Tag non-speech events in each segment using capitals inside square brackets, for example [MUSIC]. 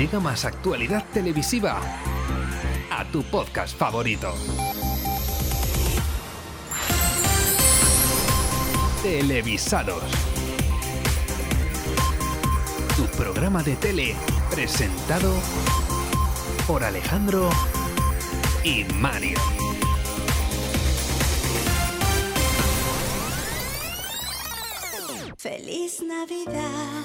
llega más actualidad televisiva a tu podcast favorito. Televisados. Tu programa de tele presentado por Alejandro y Mario. Feliz Navidad,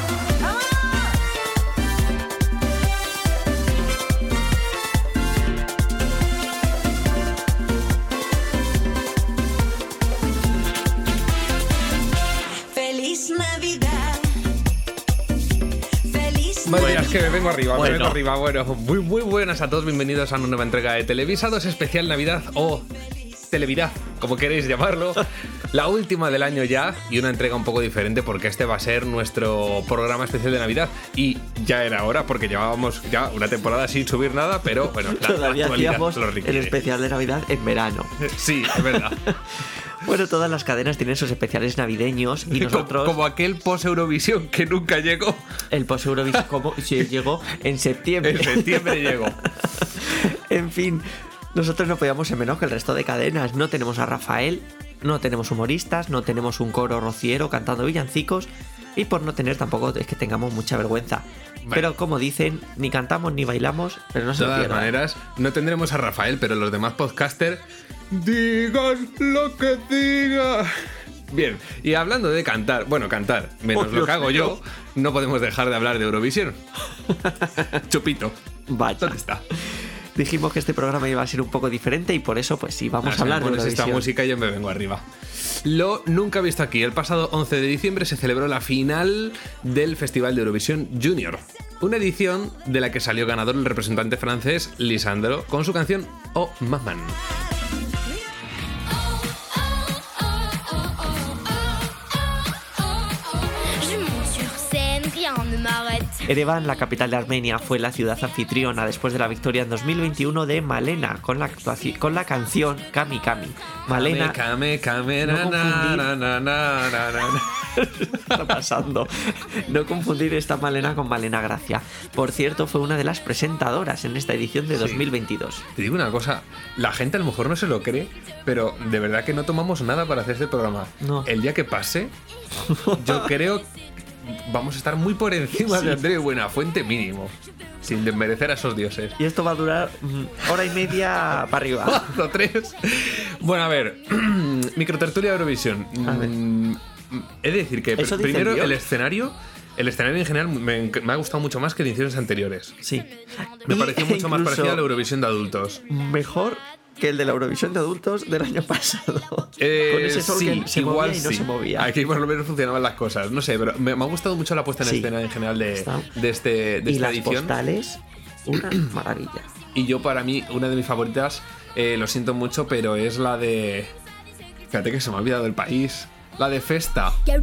Que me vengo arriba, me Bueno. vengo arriba. Bueno, muy, muy buenas a todos, bienvenidos a una nueva entrega de Televisados especial Navidad o Televidad, como queréis llamarlo. [LAUGHS] La última del año ya y una entrega un poco diferente porque este va a ser nuestro programa especial de Navidad. Y ya era hora porque llevábamos ya una temporada sin subir nada, pero bueno, la Todavía hacíamos el especial de Navidad en verano. [LAUGHS] Sí, es verdad. [LAUGHS] Bueno, todas las cadenas tienen sus especiales navideños y como, nosotros como aquel post Eurovisión que nunca llegó. el post Eurovisión como sí, llegó en septiembre. En septiembre llegó. [LAUGHS] En fin, nosotros no podíamos ser menos que el resto de cadenas. No tenemos a Rafael, no tenemos humoristas, no tenemos un coro rociero cantando villancicos y por no tener tampoco es que tengamos mucha vergüenza. Pero como dicen, ni cantamos ni bailamos, pero no De se lo todas pierdan. maneras, no tendremos a Rafael, pero los demás podcasters digan lo que diga. Bien, y hablando de cantar, bueno, cantar, menos Oh, lo que hago yo, no podemos dejar de hablar de Eurovisión. [LAUGHS] Chupito, Vaya. ¿dónde está? Dijimos que este programa iba a ser un poco diferente y por eso pues sí, vamos a hablar de pones esta Eurovisión. música y yo me vengo arriba. Lo nunca visto aquí. El pasado 11 de diciembre se celebró la final del Festival de Eurovisión Junior. Una edición de la que salió ganador el representante francés Lisandro con su canción Oh Maman. Erevan, la capital de Armenia, fue la ciudad anfitriona después de la victoria en 2021 de Malena con la, con la canción Kami Kami. Malena, Kame, kame, No na, confundir. na, na, na, na, na, na. [LAUGHS] ¿qué está pasando? No confundir esta Malena con Malena Gracia. Por cierto, fue una de las presentadoras en esta edición de 2022. Te digo una cosa, la gente a lo mejor no se lo cree, pero de verdad que no tomamos nada para hacer este programa. No. El día que pase, yo [LAUGHS] creo vamos a estar muy por encima Sí. de André Buenafuente mínimo, sin desmerecer a esos dioses. Y esto va a durar mm, hora y media para arriba. [LAUGHS] o tres. Bueno, a ver, [CLEARS THROAT] microtertulia Eurovisión. A ver. Mm, He de decir que primero el escenario, el escenario en general me, me ha gustado mucho más que ediciones anteriores. Sí. Me Y pareció [LAUGHS] mucho más parecido a la Eurovisión de adultos. Mejor que el de la Eurovisión de adultos del año pasado. Eh, Con ese sol sí, que se igual movía y no sí. se movía. Aquí por lo menos funcionaban las cosas. No sé, pero me, me ha gustado mucho la puesta en Sí. escena en general de, de, este, de y esta las edición. postales, una [CLEARS THROAT] maravilla. Y yo, para mí, una de mis favoritas, eh, lo siento mucho, pero es la de. Fíjate que se me ha olvidado el país. La de Festa. ¿De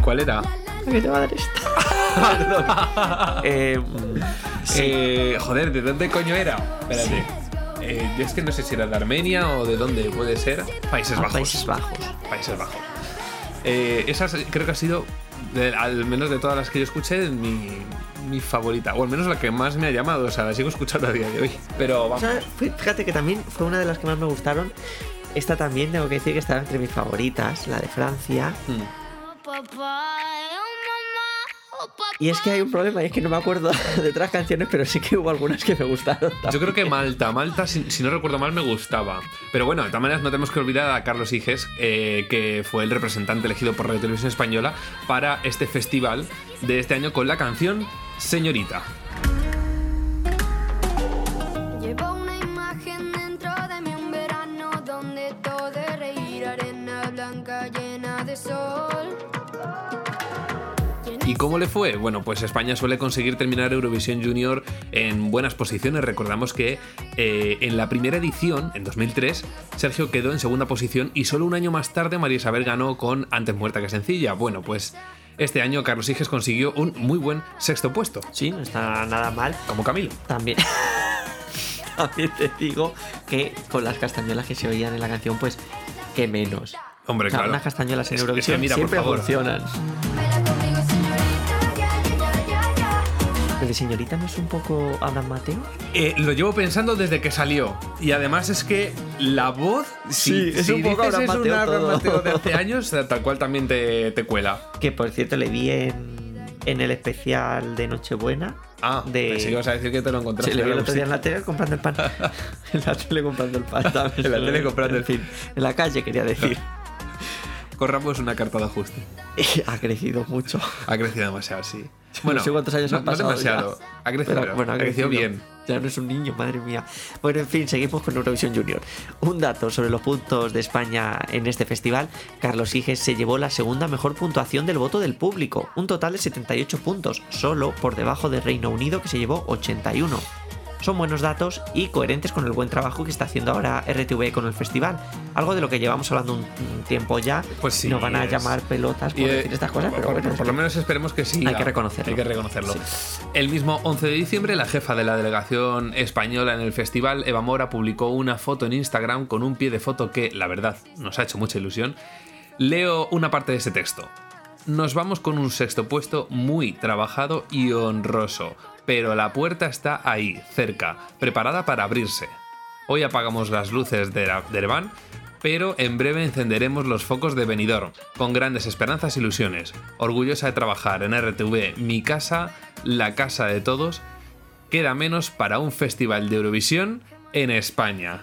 cuál era? ¿Qué te va a dar esta? Perdón. [LAUGHS] Eh, mm, sí. Eh, joder, ¿de dónde coño era? Espérate. Eh, yo es que no sé si era de Armenia o de dónde puede ser. Países Ah, Bajos. Países Bajos. Países Bajos. Eh, esa es- creo que ha sido, de- al menos de todas las que yo escuché, mi, mi favorita. O al menos la que más me ha llamado. O sea, la sigo escuchando a día de hoy. Pero O vamos. sea, fíjate que también fue una de las que más me gustaron. Esta también tengo que decir que estaba entre mis favoritas, la de Francia. Hmm. Y es que hay un problema, y es que no me acuerdo [LAUGHS] de otras canciones, pero sí que hubo algunas que me gustaron. Yo creo que Malta, Malta, si, si no recuerdo mal, me gustaba. Pero bueno, de todas maneras, no tenemos que olvidar a Carlos Iges, eh, que fue el representante elegido por Radio Televisión Española para este festival de este año con la canción Señorita. Llevo una imagen ¿Y cómo le fue? Bueno, pues España suele conseguir terminar Eurovisión Junior en buenas posiciones. Recordamos que eh, en la primera edición, en 2003, Sergio quedó en segunda posición y solo un año más tarde María Isabel ganó con Antes muerta que sencilla. Bueno, pues este año Carlos Higes consiguió un muy buen sexto puesto, Sí, no está nada mal. como Camilo. También. [LAUGHS] También te digo que con las castañuelas que se oían en la canción, pues que menos. Hombre, O sea, claro. unas castañuelas en es que Eurovisión mira, por siempre favor. funcionan. ¿Pero de señorita no es un poco Adam Mateo? Eh, lo llevo pensando desde que salió. Y además es que la voz. Sí, si, es si un poco dices es un Mateo Abraham todo. Mateo de hace [LAUGHS] años, tal cual también te, te cuela. Que por cierto le vi en, en el especial de Nochebuena. Ah, De- pensé que ibas a decir que te lo encontraste. Sí, le vi el otro día [LAUGHS] [LAUGHS] en la tele comprando el pan. en la tele comprando el pan. En la tele comprando el- fin, en la calle quería decir. Corramos una carta de ajuste. [LAUGHS] ha crecido mucho. Ha crecido demasiado, sí. no sé cuántos años no, han pasado. No demasiado. ya. Ha crecido, Pero, bueno, ha crecido bien. Ya no es un niño, madre mía. Bueno, en fin, seguimos con Eurovisión Junior. Un dato sobre los puntos de España en este festival. Carlos Higes se llevó la segunda mejor puntuación del voto del público, un total de 78 puntos, solo por debajo de Reino Unido que se llevó 81. Son buenos datos y coherentes con el buen trabajo que está haciendo ahora RTV con el festival. Algo de lo que llevamos hablando un un tiempo ya. Pues sí, Nos van a es- llamar pelotas por Y, eh, decir estas cosas, pero por, bueno. por- lo menos esperemos que sí. Hay que reconocerlo. Hay que reconocerlo. El mismo 11 de diciembre, la jefa de la delegación española en el festival, Eva Mora, publicó una foto en Instagram con un pie de foto que, la verdad, nos ha hecho mucha ilusión. Leo una parte de ese texto. Nos vamos con un sexto puesto muy trabajado y honroso, pero la puerta está ahí, cerca, preparada para abrirse. Hoy apagamos las luces de, la- de Ereván, pero en breve encenderemos los focos de Benidorm, con grandes esperanzas e ilusiones. Orgullosa de trabajar en RTV, mi casa, la casa de todos, queda menos para un festival de Eurovisión en España.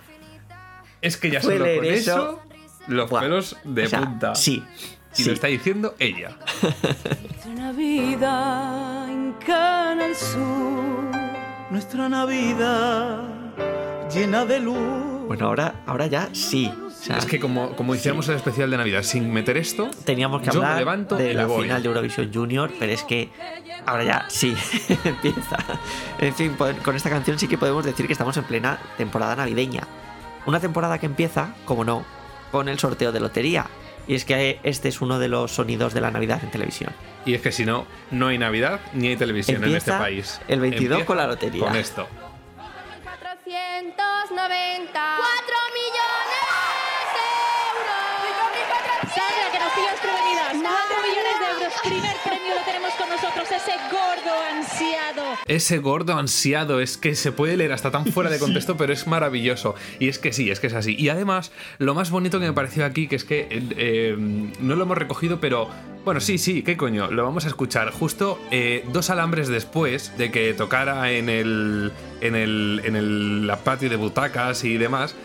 Es que ya solo con eso- eso, los Buah. pelos de O sea, punta. Sí. Y sí. lo está diciendo ella. [LAUGHS] Nuestra Navidad en Canal Sur. Nuestra Navidad llena de luz. Bueno, ahora, ahora ya sí. O sea, Es que como, como hiciéramos el especial de Navidad sin meter esto, teníamos que yo me hablar levanto de la voy. final de Eurovisión Junior, pero es que ahora ya sí [LAUGHS] empieza. En fin, po- con esta canción sí que podemos decir que estamos en plena temporada navideña. Una temporada que empieza, como no, con el sorteo de lotería. Y es que este es uno de los sonidos de la Navidad en televisión. y es que si no, no hay Navidad ni hay televisión en este país. el 22 Empieza con la lotería. Con esto. 490 4 millones de euros. Sandra, que nos pillas prevenidas. 4 millones de euros. Primer premio lo tenemos con nosotros. Ese gordo ansiado. Ese gordo ansiado es que se puede leer hasta tan fuera de [LAUGHS] contexto, pero es maravilloso. Y es que sí, es que es así. Y además, lo más bonito que me pareció aquí, que es que eh, eh, no lo hemos recogido, pero bueno, sí, sí, ¿qué coño? Lo vamos a escuchar justo eh, dos alambres después de que tocara en el, en el, en el la patio de butacas y demás.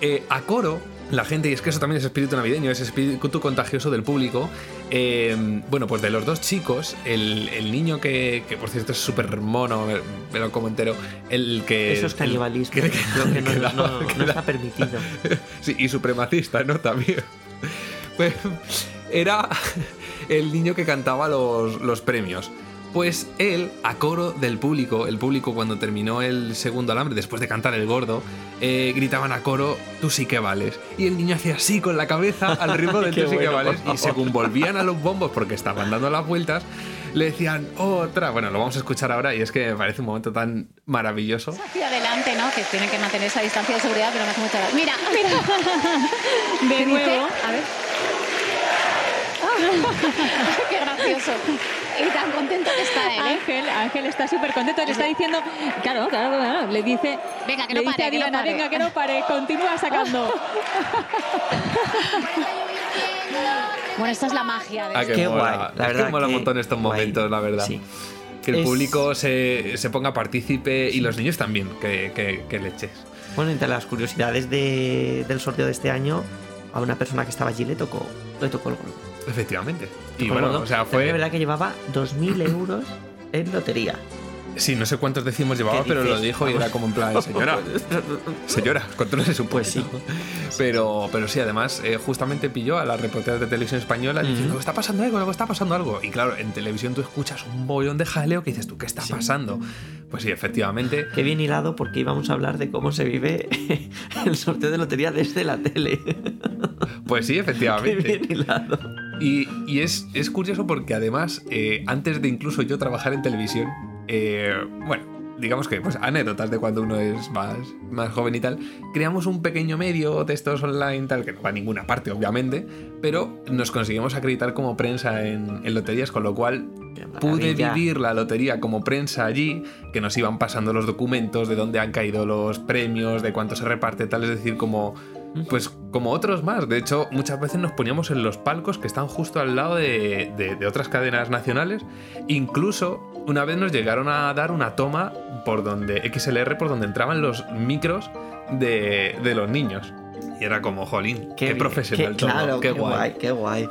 eh, a coro, la gente, y es que eso también es espíritu navideño, es espíritu contagioso del público. Eh, bueno, pues de los dos chicos, el, el niño que, que por cierto es súper mono, me, me lo como entero, el que. Eso es canibalismo. que- Creo que no, que no- da- está permitido. [LAUGHS] Sí, y supremacista, ¿no? También. Pues [LAUGHS] era el niño que cantaba los, los premios. Pues él, a coro del público, el público cuando terminó el segundo alambre, después de cantar el gordo, eh, gritaban a coro, tú sí que vales. Y el niño hacía así con la cabeza al ritmo del [LAUGHS] Qué tú sí que vales. Y según volvían a los bombos porque estaban dando las vueltas, le decían otra. Bueno, lo vamos a escuchar ahora y es que me parece un momento tan maravilloso. hacia adelante, ¿no? Que tienen que mantener esa distancia de seguridad, pero me hace mucha gracia. Mira, mira. [LAUGHS] De ¿Qué nuevo. dice? A ver. [LAUGHS] Qué gracioso. Y tan contento que está él, ¿eh? Ángel, Ángel está súper contento. Le está diciendo, claro, claro, claro, le dice, Venga, que le no dice pare, a que no Diana, pare. venga, que no pare, continúa sacando. [LAUGHS] Bueno, esta es la magia de Ah, que Qué mola. guay, la Es verdad que mola un montón estos guay. momentos, la verdad. Sí. Que el Es- público se, se ponga partícipe y los niños también, que, que, que leches. Bueno, entre las curiosidades de- del sorteo de este año, a una persona que estaba allí le tocó, le tocó el gordo. Efectivamente. Y el bueno, o sea, También Es fue. verdad que llevaba 2.000 euros en lotería. Sí, no sé cuántos decimos llevaba, ¿Qué pero lo dijo y era como en plan, [LAUGHS] señora, señora, contrólese un Pues sí. poquito". Pero, pero sí, además, eh, justamente pilló a las reporteras de televisión española diciendo, Ujú. está pasando algo, algo está pasando algo. Y claro, en televisión tú escuchas un bollón de jaleo que dices, ¿tú qué está pasando? Pues sí, efectivamente. Qué bien hilado porque íbamos a hablar de cómo se vive [LAUGHS] el sorteo de lotería desde la tele. Pues sí, [LAUGHS] Qué efectivamente. bien hilado. Y, y es, es curioso porque además, eh, antes de incluso yo trabajar en televisión, eh, bueno, digamos que, pues anécdotas de cuando uno es más, más joven y tal, creamos un pequeño medio de estos online, tal, que no va a ninguna parte, obviamente, pero nos conseguimos acreditar como prensa en, en loterías, con lo cual pude vivir la lotería como prensa allí, que nos iban pasando los documentos de dónde han caído los premios, de cuánto se reparte, tal, es decir, como pues como otros más. De hecho, muchas veces nos poníamos en los palcos que están justo al lado de, de- de otras cadenas nacionales. Incluso una vez nos llegaron a dar una toma por donde XLR, por donde entraban los micros de, de los niños. Y era como, jolín, qué, profesional qué- todo, claro, qué, guay. qué guay.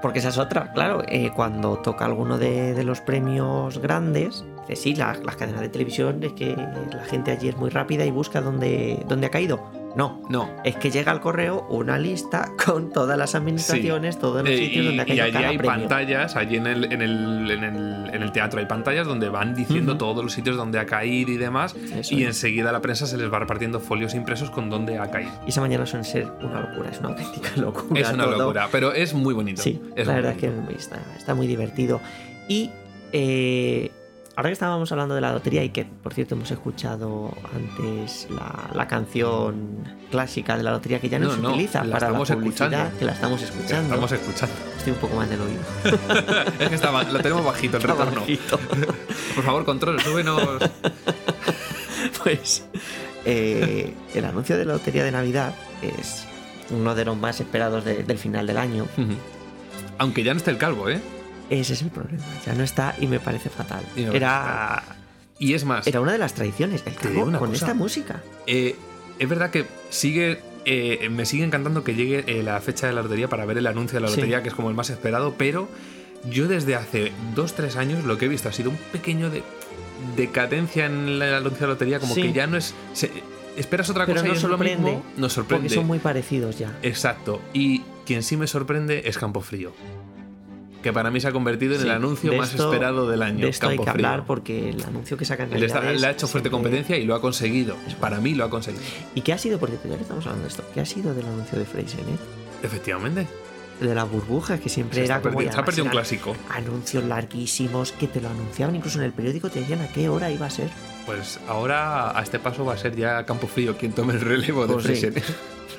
Porque esa es otra, claro, eh, cuando toca alguno de, de los premios grandes, sí, la- las cadenas de televisión es que la gente allí es muy rápida y busca dónde, dónde ha caído. No, No, es que llega al correo una lista [LAUGHS] con todas las administraciones, todos los Eh, sitios y, donde ha y allí hay premio. pantallas, allí en el, en, el, en, el, en el teatro hay pantallas donde van diciendo todos los sitios donde ha caído y demás. Eso y es. enseguida a la prensa se les va repartiendo folios impresos con dónde ha caído. Y esa mañana suele ser una locura, es una auténtica [LAUGHS] locura. Es una todo. locura, pero es muy bonito. Sí, es la verdad es que está, está muy divertido. Y eh, ahora que estábamos hablando de la lotería y que, por cierto, hemos escuchado antes la, la canción clásica de la lotería que ya no, No, se no, utiliza la para la publicidad, escuchando. que la estamos escuchando. Estamos escuchando. Estoy un poco mal del oído. [LAUGHS] es que está lo tenemos bajito el retorno. [LAUGHS] Por favor, control, súbenos. [LAUGHS] Pues eh, el anuncio de la lotería de Navidad es uno de los más esperados de- del final del año. Aunque ya no esté el calvo, ¿eh? Ese es el problema. Ya no está y me parece fatal. Y me Era, Y es más, era una de las tradiciones, el una con cosa. esta música. eh, es verdad que sigue. eh, me sigue encantando que llegue eh, la fecha de la lotería para ver el anuncio de la Sí. lotería, que es como el más esperado, pero yo desde hace 2-3 años lo que he visto ha sido un pequeño de decadencia en el anuncio de la lotería, como Sí. que ya no es. se- esperas otra Pero cosa y nos es lo mismo. Nos sorprende. Porque son muy parecidos ya. Exacto. Y quien sí me sorprende es Campo Frío. Que para mí se ha convertido en Sí, el anuncio más esto- esperado del año. De esto hay Campo que Frío. hablar porque el anuncio que sacan Le, está- le ha hecho fuerte siempre- competencia y lo ha conseguido. Para mí lo ha conseguido. ¿Y qué ha sido, por cierto, ya que estamos hablando de esto, qué ha sido del anuncio de Fraser, eh? Efectivamente. De las burbujas, que siempre Se, era como... perdi- y se ha perdido un clásico. Anuncios larguísimos que te lo anunciaban, incluso en el periódico te decían a qué hora iba a ser. Pues ahora a este paso va a ser ya Campo Frío quien tome el relevo de Pues sí. Fraser.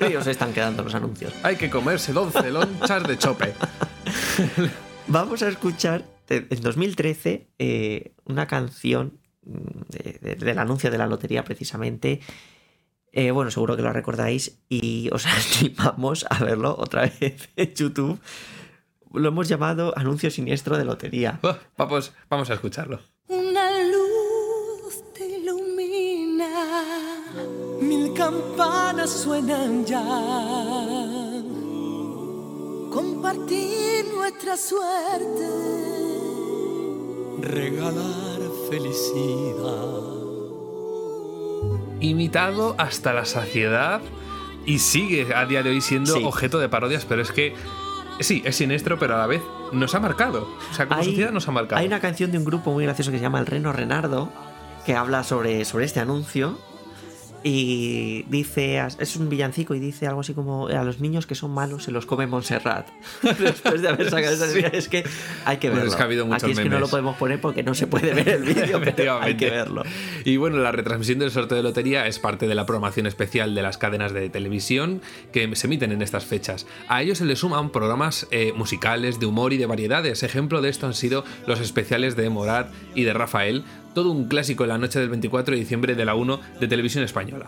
[LAUGHS] Ellos se están quedando los anuncios. Hay que comerse 12 lonchas de chope. [LAUGHS] Vamos a escuchar de- en 2013 eh, una canción mm, de- de- del anuncio de la lotería precisamente. Eh, bueno, seguro que lo recordáis y os [LAUGHS] animamos a verlo otra vez en YouTube. Lo hemos llamado anuncio siniestro de lotería. Oh, vamos, vamos a escucharlo. Una luz te ilumina. Mil campanas suenan ya. Compartir nuestra suerte. Regalar felicidad. Imitado hasta la saciedad y sigue a día de hoy siendo Sí. objeto de parodias, pero es que sí, es siniestro, pero a la vez nos ha marcado. O sea, como Hay- sociedad nos ha marcado. Hay una canción de un grupo muy gracioso que se llama El Reno Renardo que habla sobre, sobre este anuncio y dice, es un villancico y dice algo así como a los niños que son malos se los come Montserrat. [LAUGHS] Después de haber sacado esa Sí. es que hay que Bueno, verlo. es que ha habido muchos Aquí es que no memes. lo podemos poner porque no se puede ver el vídeo, [LAUGHS] pero hay que verlo. Y bueno, la retransmisión del sorteo de lotería es parte de la programación especial de las cadenas de televisión que se emiten en estas fechas. A ellos se le suman programas eh, musicales, de humor y de variedades. Ejemplo de esto han sido los especiales de Morat y de Rafael, todo un clásico en la noche del 24 de diciembre de la 1 de Televisión Española.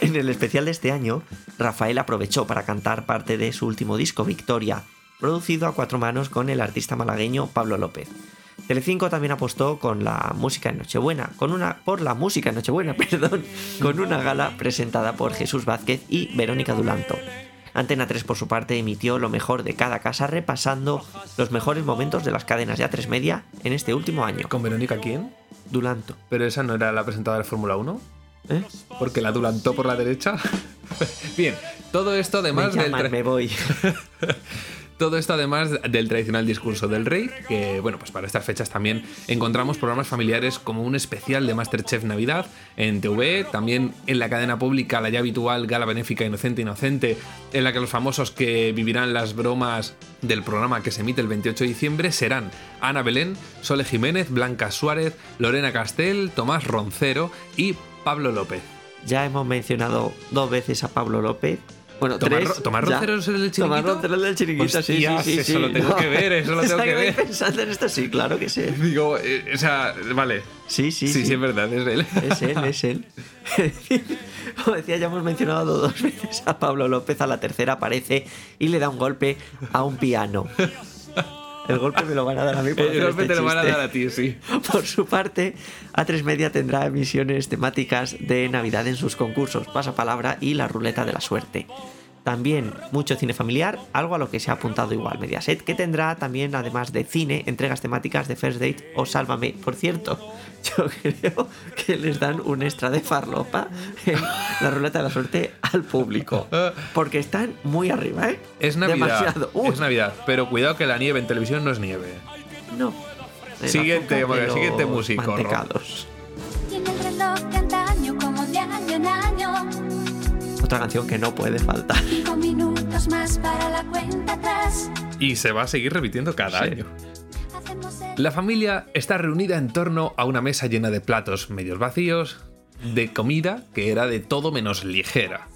En el especial de este año, Rafael aprovechó para cantar parte de su último disco, Victoria, producido a cuatro manos con el artista malagueño Pablo López. Telecinco también apostó con la música en Nochebuena, con una, por la música en Nochebuena, [LAUGHS] perdón, con una gala presentada por Jesús Vázquez y Verónica Dulanto. Antena 3 por su parte emitió lo mejor de cada casa repasando los mejores momentos de las cadenas de A3 Media en este último año. ¿Con Verónica quién? Dulanto. Pero esa no era la presentadora de Fórmula 1. ¿eh? Porque la adulantó por la derecha. [LAUGHS] Bien, todo esto Me además del, llaman, tra- me voy. [LAUGHS] Todo esto además del tradicional discurso del rey, que bueno, pues para estas fechas también encontramos programas familiares como un especial de Masterchef Navidad en TV, también en la cadena pública la ya habitual Gala Benéfica Inocente Inocente, en la que los famosos que vivirán las bromas del programa que se emite el 28 de diciembre serán Ana Belén, Sole Jiménez, Blanca Suárez, Lorena Castel, Tomás Roncero y Pablo López. Ya hemos mencionado dos veces a Pablo López. Bueno, Tomás tres. Tomás. Roncero es el del Tomás Chiringuito. Roncero es el del chiringuito, sí, Hostias, sí, sí, eso sí. lo tengo que ver, eso lo [LAUGHS] tengo que ver. pensando en esto, sí, claro que sí. [LAUGHS] Digo, eh, o sea, vale. Sí, sí, Sí, sí. sí, es verdad, es él. Es él, es él. [LAUGHS] Como decía, ya hemos mencionado dos veces a Pablo López, a la tercera aparece y le da un golpe a un piano. El golpe me lo van a dar a mí por El golpe este te lo van a dar a ti, sí. [LAUGHS] Por su parte, A3 Media tendrá emisiones temáticas de Navidad en sus concursos, Pasapalabra y La Ruleta de la Suerte. También mucho cine familiar, algo a lo que se ha apuntado igual Mediaset, que tendrá también, además de cine, entregas temáticas de First Date o Sálvame. Por cierto, [LAUGHS] yo creo que les dan un extra de farlopa en La Ruleta de la Suerte al público. Porque están muy arriba, ¿eh? Es Navidad. Demasiado. Uy, Es Navidad. Pero cuidado que la nieve en televisión no es nieve. no. Siguiente, siguiente músico, mantecados. Otra canción que no puede faltar. Cinco minutos más para la cuenta atrás. Y se va a seguir repitiendo cada Sí. año. La familia está reunida en torno a una mesa llena de platos medios vacíos, de comida que era de todo menos ligera.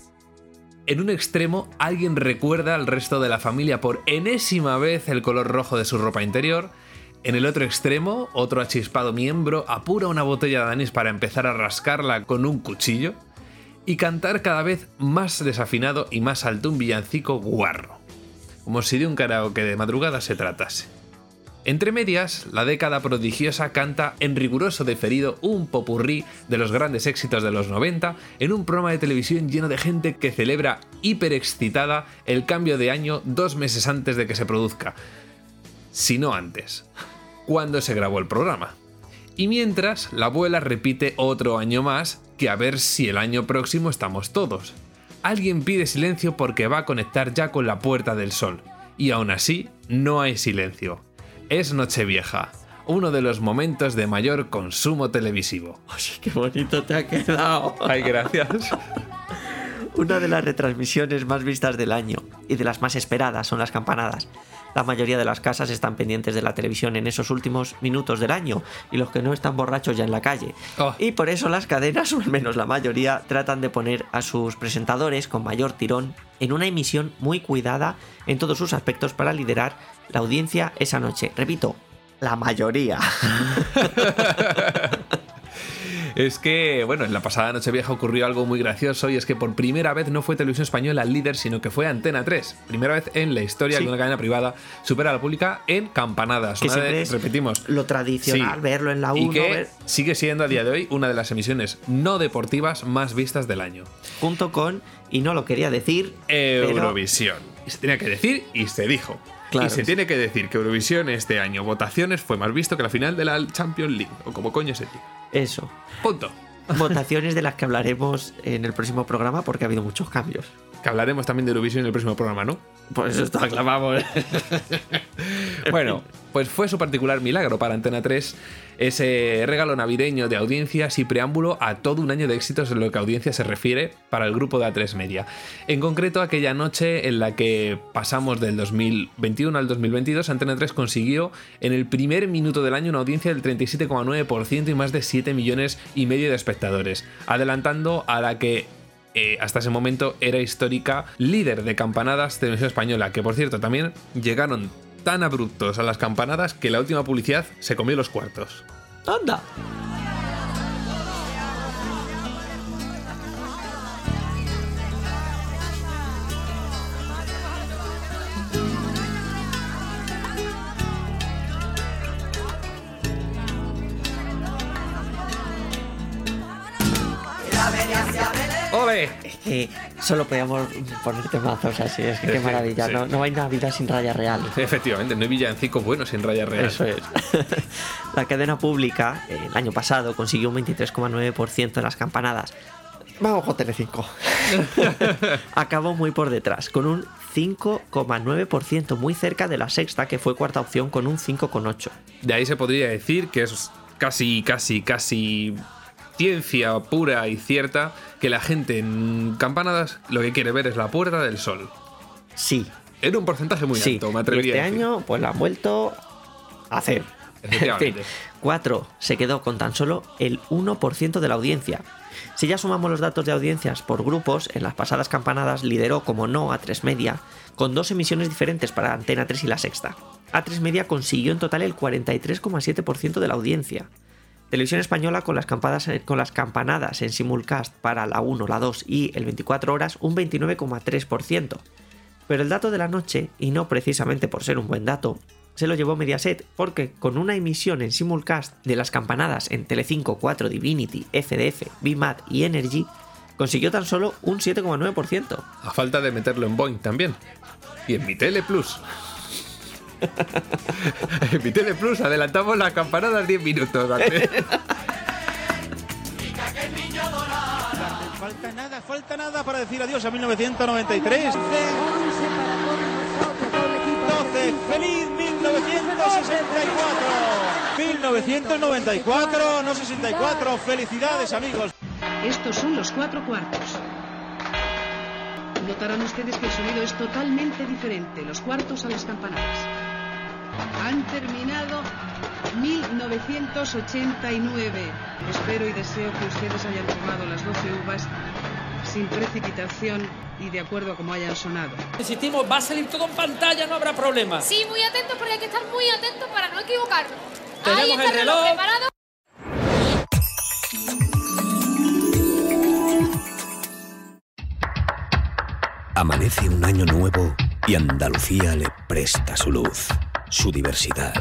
En un extremo, alguien recuerda al resto de la familia por enésima vez el color rojo de su ropa interior. En el otro extremo, otro achispado miembro apura una botella de anís para empezar a rascarla con un cuchillo y cantar cada vez más desafinado y más alto un villancico guarro, como si de un karaoke de madrugada se tratase. Entre medias, la década prodigiosa canta en riguroso deferido un popurrí de los grandes éxitos de los 90 en un programa de televisión lleno de gente que celebra hiperexcitada el cambio de año dos meses antes de que se produzca. Si no antes, cuando se grabó el programa. Y mientras, la abuela repite otro año más que a ver si el año próximo estamos todos. Alguien pide silencio porque va a conectar ya con la Puerta del Sol. Y aún así, no hay silencio. Es Nochevieja, uno de los momentos de mayor consumo televisivo. Oye, qué bonito te ha quedado. Ay, gracias. Una de las retransmisiones más vistas del año y de las más esperadas son las campanadas. La mayoría de las casas están pendientes de la televisión en esos últimos minutos del año y los que no están borrachos ya en la calle. Oh. Y por eso las cadenas, o al menos la mayoría, tratan de poner a sus presentadores con mayor tirón en una emisión muy cuidada en todos sus aspectos para liderar la audiencia esa noche. Repito, la mayoría. [LAUGHS] Es que, bueno, en la pasada Nochevieja ocurrió algo muy gracioso y es que por primera vez no fue Televisión Española el líder, sino que fue Antena 3. Primera vez en la historia Sí. que una cadena privada supera a la pública en campanadas. Que Una de- es repetimos. lo tradicional, Sí. verlo en la y 1, que ver- sigue siendo a día de hoy una de las emisiones no deportivas más vistas del año. junto con, y no lo quería decir, pero- Eurovisión. Y se tenía que decir y se dijo. Claro y se que sí. tiene que decir que Eurovisión este año, votaciones, fue más visto que la final de la Champions League, o como coño se diga. Eso. Punto. Votaciones de las que hablaremos en el próximo programa porque ha habido muchos cambios. Que hablaremos también de Eurovisión en el próximo programa, ¿no? Por eso está clavamos. [LAUGHS] Bueno, pues fue su particular milagro para Antena 3 ese regalo navideño de audiencias y preámbulo a todo un año de éxitos en lo que a audiencia se refiere para el grupo de A3 Media. En concreto, aquella noche en la que pasamos del 2021 al 2022, Antena 3 consiguió en el primer minuto del año una audiencia del 37,9% y más de 7 millones y medio de espectadores, adelantando a la que eh, hasta ese momento era histórica líder de campanadas televisión española, que por cierto también llegaron tan abruptos a las campanadas que la última publicidad se comió los cuartos. ¡Anda! Es que solo podíamos poner temazos así, es que qué maravilla. Sí. No, no hay Navidad sin raya real. Efectivamente, no hay villancicos buenos en raya real. Eso es. [LAUGHS] La cadena pública eh, el año pasado consiguió un 23,9% en las campanadas. Vamos con Telecinco. [LAUGHS] Acabó muy por detrás, con un 5,9%, muy cerca de la sexta, que fue cuarta opción, con un 5,8%. De ahí se podría decir que es casi, casi, casi ciencia pura y cierta que la gente en campanadas lo que quiere ver es la Puerta del Sol. Sí, En un porcentaje muy sí. alto, me y atrevería este a decir. año, pues la han vuelto a hacer. Efectivamente. 4 se quedó con tan solo el 1% de la audiencia. Si ya sumamos los datos de audiencias por grupos, en las pasadas campanadas lideró como no a 3 Media, con dos emisiones diferentes para Antena 3 y la Sexta. A3 Media consiguió en total el 43,7% de la audiencia. Televisión Española con las, campanadas en simulcast para la 1, la 2 y el 24 horas un 29,3%. Pero el dato de la noche, y no precisamente por ser un buen dato, se lo llevó Mediaset porque con una emisión en simulcast de las campanadas en Telecinco 4, Divinity, FDF, BMAT y Energy, consiguió tan solo un 7,9%. A falta de meterlo en Boeing también. Y en mi Tele Plus. En mi Tele Plus adelantamos las campanadas 10 minutos antes. [LAUGHS] Falta nada, falta nada para decir adiós a 1993. 12, feliz 1964. 1994, no 64. Felicidades, amigos. Estos son los cuatro cuartos. Notarán ustedes que el sonido es totalmente diferente, los cuartos a las campanadas. Han terminado 1989. Espero y deseo que ustedes hayan tomado las 12 uvas sin precipitación y de acuerdo a como hayan sonado. Insistimos, va a salir todo en pantalla, no habrá problema. Sí, muy atentos porque hay que estar muy atentos para no equivocarnos. Tenemos Ahí está el reloj. preparado. Amanece un año nuevo y Andalucía le presta su luz, su diversidad,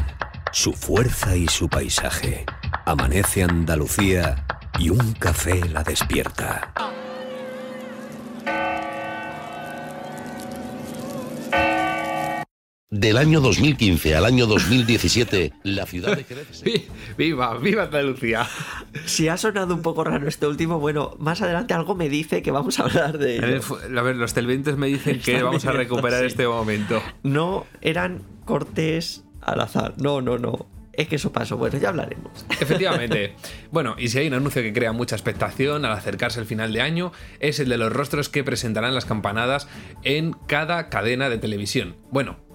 su fuerza y su paisaje. Amanece Andalucía y un café la despierta. Del año 2015 al año 2017, [LAUGHS] la ciudad de Jerez ¡Viva, viva Andalucía! Si ha sonado un poco raro este último, bueno, más adelante algo me dice que vamos a hablar de A ver, ello. a ver, los televidentes me dicen que Están vamos a recuperar sí. este momento. No eran cortes al azar. No, no, no. Es que eso pasó. Bueno, ya hablaremos. Efectivamente. [LAUGHS] Bueno, y si hay un anuncio que crea mucha expectación al acercarse el final de año, es el de los rostros que presentarán las campanadas en cada cadena de televisión. Bueno,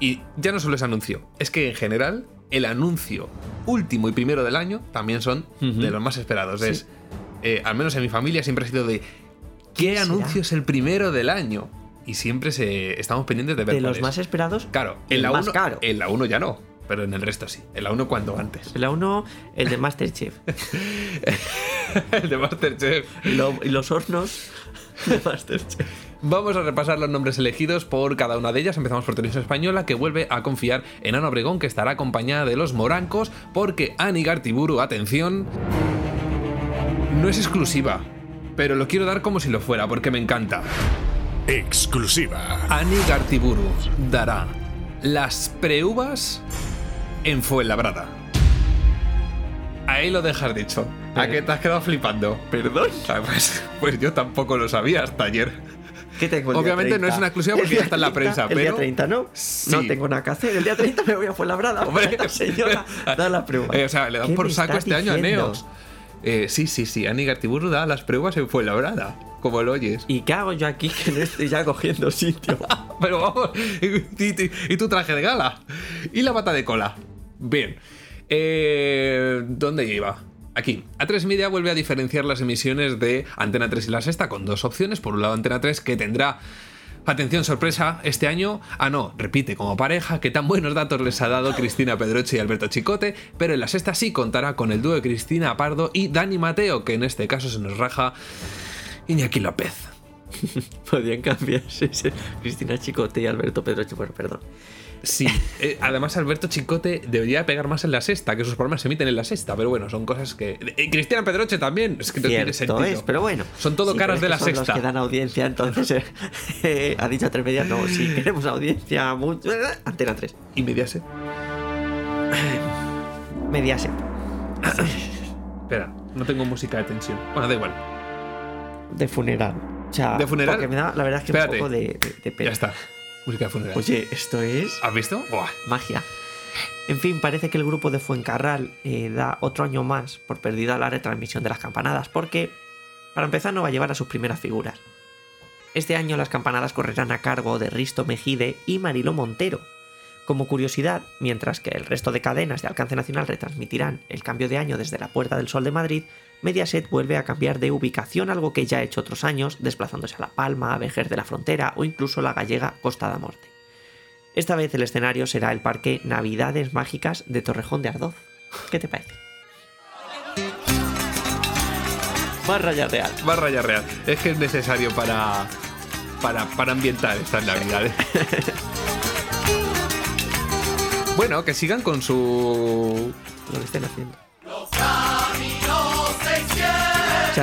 y ya no solo es anuncio, es que en general el anuncio último y primero del año también son de los más esperados. Es, eh, al menos en mi familia siempre ha sido de ¿qué anuncio es el primero del año? Y siempre se, estamos pendientes de ver De los es. más esperados, Claro, en el la más 1 caro. en la 1 ya no, pero en el resto sí. En la 1 cuanto antes. La uno, el de Masterchef. [LAUGHS] el de Masterchef. y, lo- y los hornos de Masterchef. Vamos a repasar los nombres elegidos por cada una de ellas. Empezamos por Televisión Española, que vuelve a confiar en Ana Obregón, que estará acompañada de los morancos, porque Ani Gartiburu, atención, no es exclusiva, pero lo quiero dar como si lo fuera, porque me encanta. Exclusiva. Ani Gartiburu dará las preuvas en Fuenlabrada. Ahí lo dejas dicho. ¿A Pero- qué te has quedado flipando? ¿Perdón? Ah, Pues, pues yo tampoco lo sabía hasta ayer. ¿Qué tengo el día Obviamente no 30? es una exclusiva El porque día ya está en la 30, prensa, El día pero- 30, ¿no? Sí. No tengo nada que hacer. El día 30 me voy a Fuenlabrada. Hombre, [LAUGHS] señora da la prueba. Eh, o sea, le dan ¿Qué por saco este año a? Neox. Eh, sí, sí, sí. Ani Gartiburu da las pruebas en Fuenlabrada. Como lo oyes. ¿Y qué hago yo aquí que no estoy ya cogiendo sitio? [LAUGHS] Pero vamos. Y, y- y tu traje de gala. Y la bata de cola. Bien. Eh, ¿Dónde iba? Aquí, A3 Media vuelve a diferenciar las emisiones de Antena 3 y La Sexta con dos opciones. Por un lado, Antena 3 que tendrá, atención, sorpresa, este año. Ah, no, repite como pareja, que tan buenos datos les ha dado Cristina Pedroche y Alberto Chicote. Pero en La Sexta sí contará con el dúo de Cristina Pardo y Dani Mateo, que en este caso se nos raja Iñaki López. [LAUGHS] Podrían cambiarse Cristina Chicote y Alberto Pedroche. Bueno, perdón. Sí, eh, además Alberto Chicote debería pegar más en la sexta, que sus programas se emiten en la sexta, pero bueno, son cosas que... eh, Cristian Pedroche también, es que no tiene sentido. es, pero bueno. Son todo Sí, caras de la son sexta. Los que dan audiencia, entonces eh, eh, ha dicho a tres medias, no, si queremos audiencia mucho. Antena 3. ¿Y Mediaset? Mediaset. Espera, no tengo música de tensión. Bueno, da igual. de funeral. O sea, ¿De funeral? Porque me da, la verdad es que Espérate. un poco de, de- de pena. Ya está. Música de funeral. Oye, esto es ¿Has visto? Buah. magia. En fin, parece que el grupo de Fuencarral eh, da otro año más por perdida la retransmisión de las campanadas, porque, para empezar, no va a llevar a sus primeras figuras. Este año las campanadas correrán a cargo de Risto Mejide y Marilo Montero. Como curiosidad, mientras que el resto de cadenas de alcance nacional retransmitirán el cambio de año desde la Puerta del Sol de Madrid, Mediaset vuelve a cambiar de ubicación, algo que ya ha hecho otros años, desplazándose a La Palma, a Vejer de la Frontera o incluso la gallega Costa da Morte. Esta vez el escenario será el Parque Navidades Mágicas de Torrejón de Ardoz. ¿Qué te parece? Más raya real. Más raya real. Es que es necesario para, para, para ambientar estas navidades. [LAUGHS] bueno, que sigan con su. Lo que estén haciendo.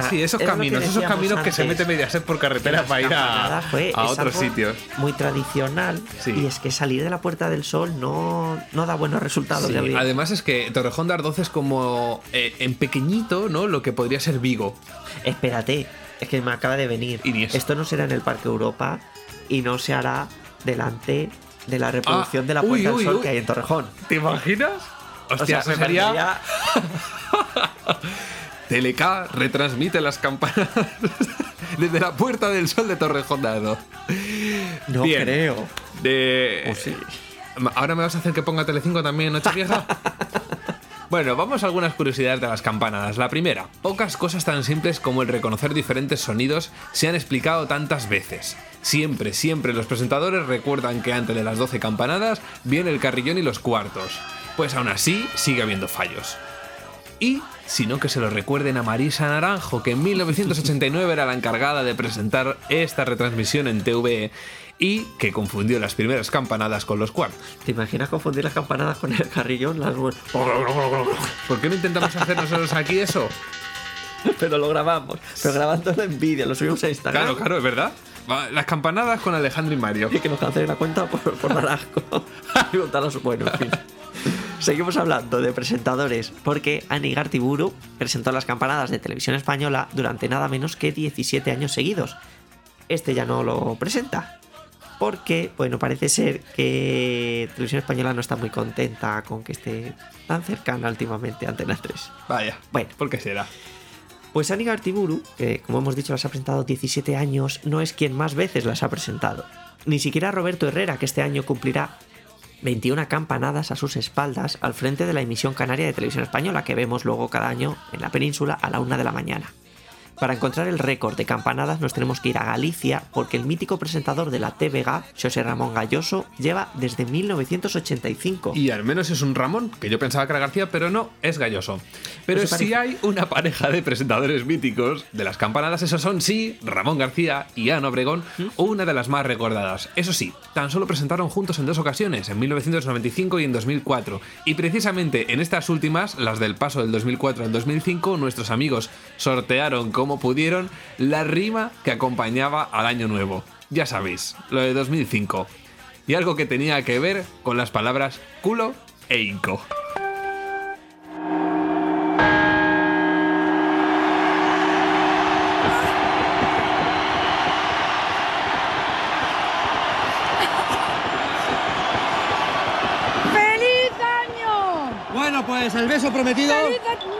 Sí, esos caminos, esos caminos que se mete Mediaset por carretera para ir a, fue- a otros sitios. Muy tradicional. Sí. Y es que salir de la Puerta del Sol no, no da buenos resultados. Sí. Además es que Torrejón de Ardoz es como eh, en pequeñito, ¿no? Lo que podría ser Vigo. Espérate, es que me acaba de venir. Esto no será en el Parque Europa y no se hará delante de la reproducción Ah, de la Puerta uy, del Sol uy. que hay en Torrejón. ¿Te imaginas? Hostia, O sea, me sería... [LAUGHS] TLK retransmite las campanas [LAUGHS] desde la Puerta del Sol de Ardoz. No Bien. creo. De... O sí. ¿Ahora me vas a hacer que ponga Telecinco también, Nochevieja? [LAUGHS] Bueno, vamos a algunas curiosidades de las campanadas. La primera, pocas cosas tan simples como el reconocer diferentes sonidos se han explicado tantas veces. Siempre, siempre los presentadores recuerdan que antes de las 12 campanadas viene el carrillón y los cuartos. Pues aún así sigue habiendo fallos. Y, sino que se lo recuerden a Marisa Naranjo, que en 1989 era la encargada de presentar esta retransmisión en TVE y que confundió las primeras campanadas con los cuartos. ¿Te imaginas confundir las campanadas con el carrillón? Las... ¿Por qué no intentamos hacer nosotros aquí eso? [LAUGHS] Pero lo grabamos. Pero grabándolo en vídeo, lo subimos a Instagram. Claro, claro, es verdad. Las campanadas con Alejandro y Mario. [LAUGHS] Y que nos cancelen la cuenta por, por Naranjo. [LAUGHS] Y montarnos- bueno, en fin. Seguimos hablando de presentadores, porque Ani Gartiburu presentó las campanadas de televisión española durante nada menos que 17 años seguidos. Este ya no lo presenta, porque, bueno, parece ser que Televisión Española no está muy contenta con que esté tan cercana últimamente a Antena 3. Vaya, Bueno, ¿por qué será? pues Ani Gartiburu, que como hemos dicho las ha presentado 17 años, no es quien más veces las ha presentado. Ni siquiera Roberto Herrera, que este año cumplirá 21 campanadas a sus espaldas al frente de la emisión canaria de televisión española que vemos luego cada año en la península a la una de la mañana. Para encontrar el récord de campanadas nos tenemos que ir a Galicia porque el mítico presentador de la TVG, José Ramón Galloso, lleva desde 1985. Y al menos es un Ramón, que yo pensaba que era García, pero no, es Galloso. Pero Pues si hay una pareja de presentadores míticos de las campanadas, esos son sí, Ramón García y Ana Obregón, una de las más recordadas. Eso sí, tan solo presentaron juntos en dos ocasiones, en 1995 y en 2004. Y precisamente en estas últimas, las del paso del 2004 al 2005, nuestros amigos sortearon como pudieron la rima que acompañaba al año nuevo. Ya sabéis, lo de 2005. Y algo que tenía que ver con las palabras culo e inco. ¡Feliz año! Bueno, pues el beso prometido. ¡Feliz año!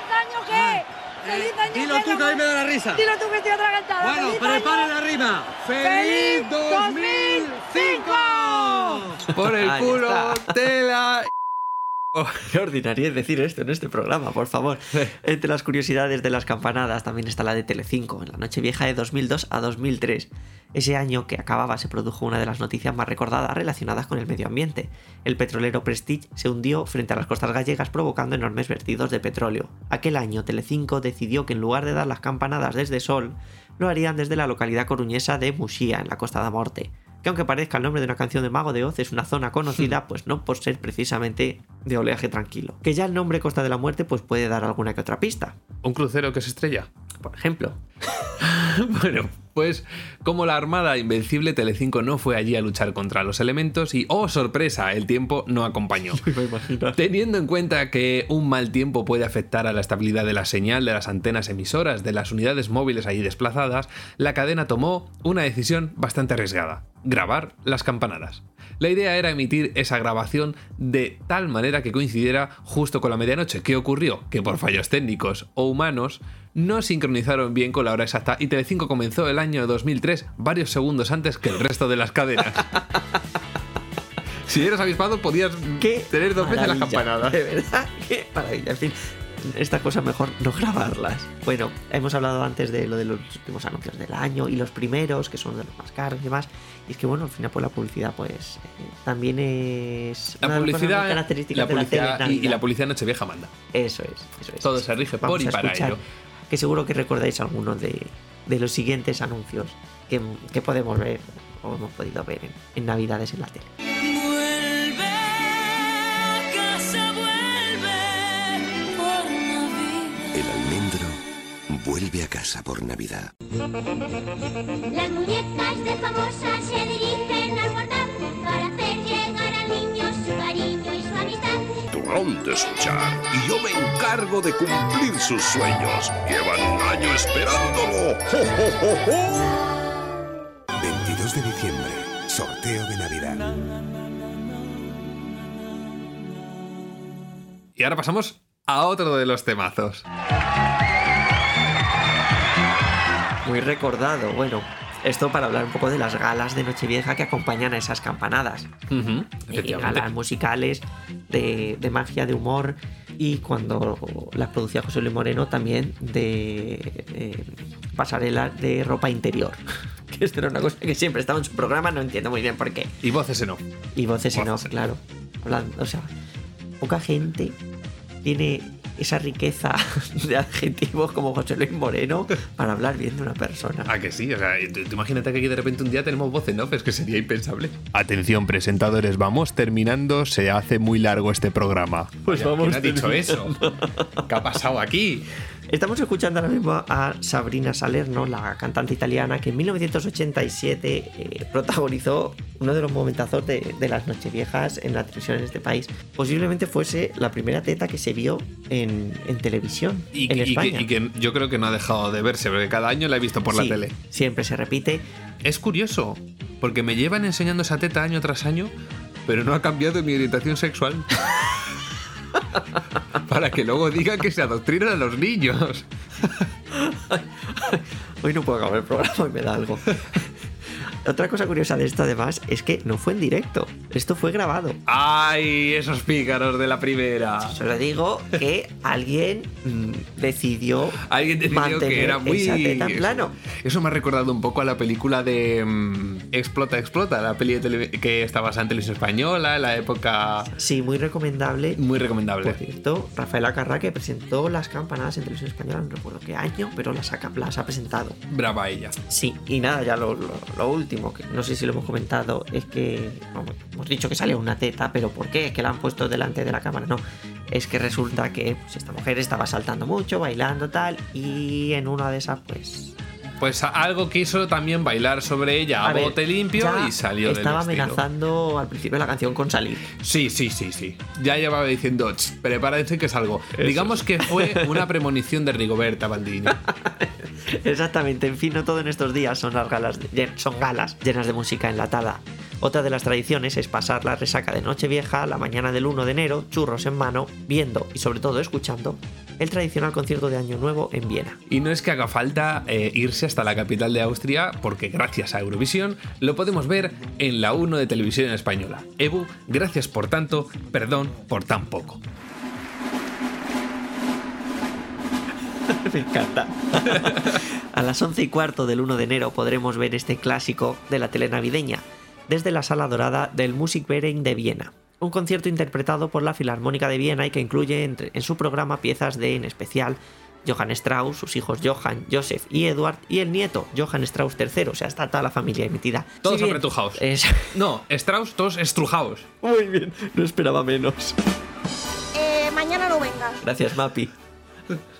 ¡Feliz año! ¡Feliz año qué! ¡Feliz año! Dilo tú que a mí me da la risa. Dilo tú que estoy atragantada. Bueno, ¡Feliz preparen año! la rima. ¡Feliz ¡Feliz 2005! Por el culo, está. Tela. [LAUGHS] Qué ordinario es decir esto en este programa, por favor. Entre las curiosidades de las campanadas también está la de Telecinco, en la noche vieja de 2002 a 2003. Ese año que acababa se produjo una de las noticias más recordadas relacionadas con el medio ambiente. El petrolero Prestige se hundió frente a las costas gallegas provocando enormes vertidos de petróleo. Aquel año Telecinco decidió que en lugar de dar las campanadas desde Sol, lo harían desde la localidad coruñesa de Muxía, en la Costa da Morte. Que aunque parezca el nombre de una canción de Mago de Oz, es una zona conocida, pues no por ser precisamente de oleaje tranquilo. Que ya el nombre Costa de la Muerte pues puede dar alguna que otra pista. Un crucero que se estrella. Por ejemplo. [LAUGHS] bueno, pues como la Armada Invencible, Telecinco no fue allí a luchar contra los elementos y, oh sorpresa, el tiempo no acompañó. [LAUGHS] Teniendo en cuenta que un mal tiempo puede afectar a la estabilidad de la señal de las antenas emisoras de las unidades móviles allí desplazadas, la cadena tomó una decisión bastante arriesgada, grabar las campanadas. La idea era emitir esa grabación de tal manera que coincidiera justo con la medianoche. ¿Qué ocurrió? Que por fallos técnicos o humanos no sincronizaron bien con la hora exacta y Telecinco comenzó el año 2003 varios segundos antes que el resto de las cadenas. [LAUGHS] si eras avispado podías Qué tener dos veces las campanadas. De verdad, [LAUGHS] qué maravilla. En fin, estas cosas mejor no grabarlas. Bueno, hemos hablado antes de lo de los últimos anuncios del año y los primeros, que son de los más caros y demás. Y es que, bueno, al final, pues la publicidad, pues eh, también es. La una de las publicidad, características la de la publicidad y, y la publicidad Nochevieja manda. Eso es, eso es. Todo se rige Vamos por y para ello. Que seguro que recordáis algunos de, de los siguientes anuncios que, que podemos ver o hemos podido ver en, en Navidades en la tele. Vuelve a casa, vuelve por Navidad. El almendro vuelve a casa por Navidad. Las muñecas de famosas se dirigen al portal Turrón de escuchar. Y yo me encargo de cumplir sus sueños. Llevan un año esperándolo. ¡Jo, jo, jo, jo! 22 de diciembre, sorteo de Navidad. Y ahora pasamos a otro de los temazos. Muy recordado. Bueno, esto para hablar un poco de las galas de Nochevieja que acompañan a esas campanadas. Efectivamente. galas musicales de, de magia, de humor y cuando las producía José Luis Moreno también de eh, pasarela de ropa interior. [LAUGHS] que esto era una cosa que siempre estaba en su programa, no entiendo muy bien por qué. Y voces en off. Y voces en Voces off, claro. Hablando, o sea, poca gente tiene esa riqueza [LAUGHS] de adjetivos como José Luis Moreno para hablar bien de una persona. Ah, que sí, o sea, tú- tú imagínate que aquí de repente un día tenemos voz en off, es que sería impensable. Atención, presentadores, vamos terminando, se hace muy largo este programa. Pues Vaya, vamos ¿Quién ha dicho eso? [LAUGHS] ¿Qué ha pasado aquí? Estamos escuchando ahora mismo a Sabrina Salerno, la cantante italiana que en 1987 eh, protagonizó uno de los momentazos de, de las Nocheviejas en la televisión en este país. Posiblemente fuese la primera teta que se vio en, en televisión Y, en que- y que, España. y que yo creo que no ha dejado de verse, porque cada año la he visto por la tele. Siempre se repite. Es curioso, porque me llevan enseñando esa teta año tras año, pero no ha cambiado mi orientación sexual. [LAUGHS] Para que luego digan que se adoctrinan a los niños. Hoy no puedo acabar el programa y me da algo. Otra cosa curiosa de esto además es que no fue en directo. Esto fue grabado. ¡Ay, esos pícaros de la primera! Solo digo que alguien mm, decidió, Alguien decidió mantener que era muy. esa teta en plano. Eso me ha recordado un poco a la película de mm, Explota, Explota, la peli de tele- que está basada en televisión española, en la época. Sí, muy recomendable. Muy recomendable. Por cierto, Rafael Acarra que presentó las campanadas en televisión española, no recuerdo qué año, pero las ha, las ha presentado. Brava ella. Sí, y nada, ya lo, lo- lo último, que no sé si lo hemos comentado, es que vamos, hemos dicho que sale una teta, pero ¿por qué? Que la han puesto delante de la cámara. No, es que resulta que pues, esta mujer estaba saltando mucho, bailando tal, y en una de esas, pues. Pues a- algo quiso también bailar sobre ella a, ver, bote limpio y salió del Estaba amenazando al principio de la canción con salir. Sí, sí, sí, sí. Ya llevaba diciendo, "Ch, prepárense que salgo. Digamos que fue [LAUGHS] una premonición de Rigoberta Bandini. [LAUGHS] Exactamente, en fin, no todo en estos días son las galas, de- son galas llenas de música enlatada. Otra de las tradiciones es pasar la resaca de Nochevieja, la mañana del 1 de enero, churros en mano, viendo y sobre todo escuchando el tradicional concierto de Año Nuevo en Viena. Y no es que haga falta eh, irse hasta la capital de Austria, porque gracias a Eurovisión lo podemos ver en la 1 de televisión española. Ebu, gracias por tanto, perdón por tan poco. [LAUGHS] Me encanta. A las 11 y cuarto del 1 de enero podremos ver este clásico de la tele navideña desde la sala dorada del Musikverein de Viena. Un concierto interpretado por la Filarmónica de Viena y que incluye en su programa piezas de, en especial, Johann Strauss, sus hijos Johann, Joseph y Eduard, y el nieto, Johann Strauss III. O sea, está toda la familia emitida. Todos apretujaos. Es- No, Strauss, todos estrujaos. Muy bien, no esperaba menos. Eh, mañana no vengas. Gracias, Mapi. [LAUGHS]